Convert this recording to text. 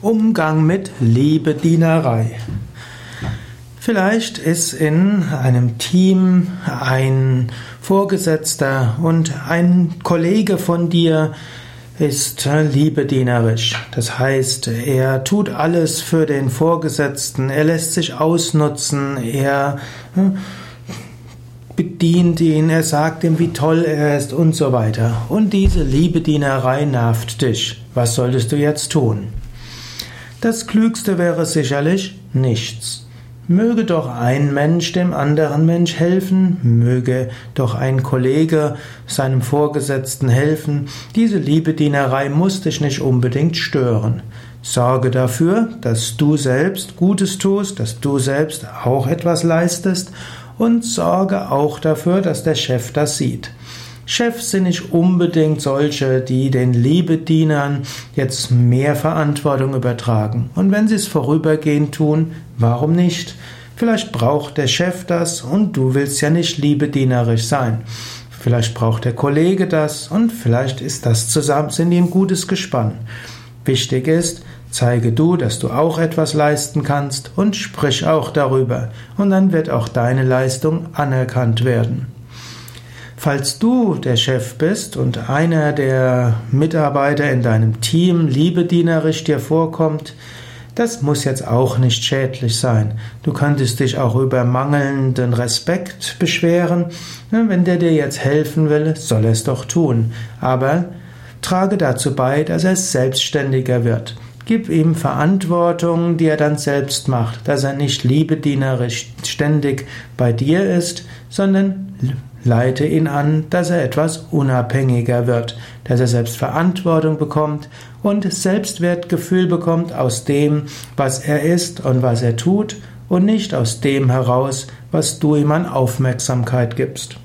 Umgang mit Liebedienerei. Vielleicht ist in einem Team ein Vorgesetzter und ein Kollege von dir ist liebedienerisch. Das heißt, er tut alles für den Vorgesetzten, er lässt sich ausnutzen, er hm, bedient ihn, er sagt ihm, wie toll er ist und so weiter. Und diese Liebedienerei nervt dich. Was solltest du jetzt tun? Das Klügste wäre sicherlich nichts. Möge doch ein Mensch dem anderen Mensch helfen, möge doch ein Kollege seinem Vorgesetzten helfen. Diese Liebedienerei muss dich nicht unbedingt stören. Sorge dafür, dass du selbst Gutes tust, dass du selbst auch etwas leistest und sorge auch dafür, dass der Chef das sieht. Chefs sind nicht unbedingt solche, die den Liebedienern jetzt mehr Verantwortung übertragen. Und wenn sie es vorübergehend tun, warum nicht? Vielleicht braucht der Chef das und du willst ja nicht liebedienerisch sein. Vielleicht braucht der Kollege das und vielleicht ist das zusammen, sind die ein gutes Gespann. Wichtig ist, zeige du, dass du auch etwas leisten kannst und sprich auch darüber. Und dann wird auch deine Leistung anerkannt werden. Falls du der Chef bist und einer der Mitarbeiter in deinem Team liebedienerisch dir vorkommt, das muss jetzt auch nicht schädlich sein. Du könntest dich auch über mangelnden Respekt beschweren. Wenn der dir jetzt helfen will, soll er es doch tun. Aber trage dazu bei, dass er selbstständiger wird. Gib ihm Verantwortung, die er dann selbst macht, dass er nicht liebedienerisch ständig bei dir ist, sondern Leite ihn an, dass er etwas unabhängiger wird, dass er selbst Verantwortung bekommt und Selbstwertgefühl bekommt aus dem, was er ist und was er tut und nicht aus dem heraus, was du ihm an Aufmerksamkeit gibst.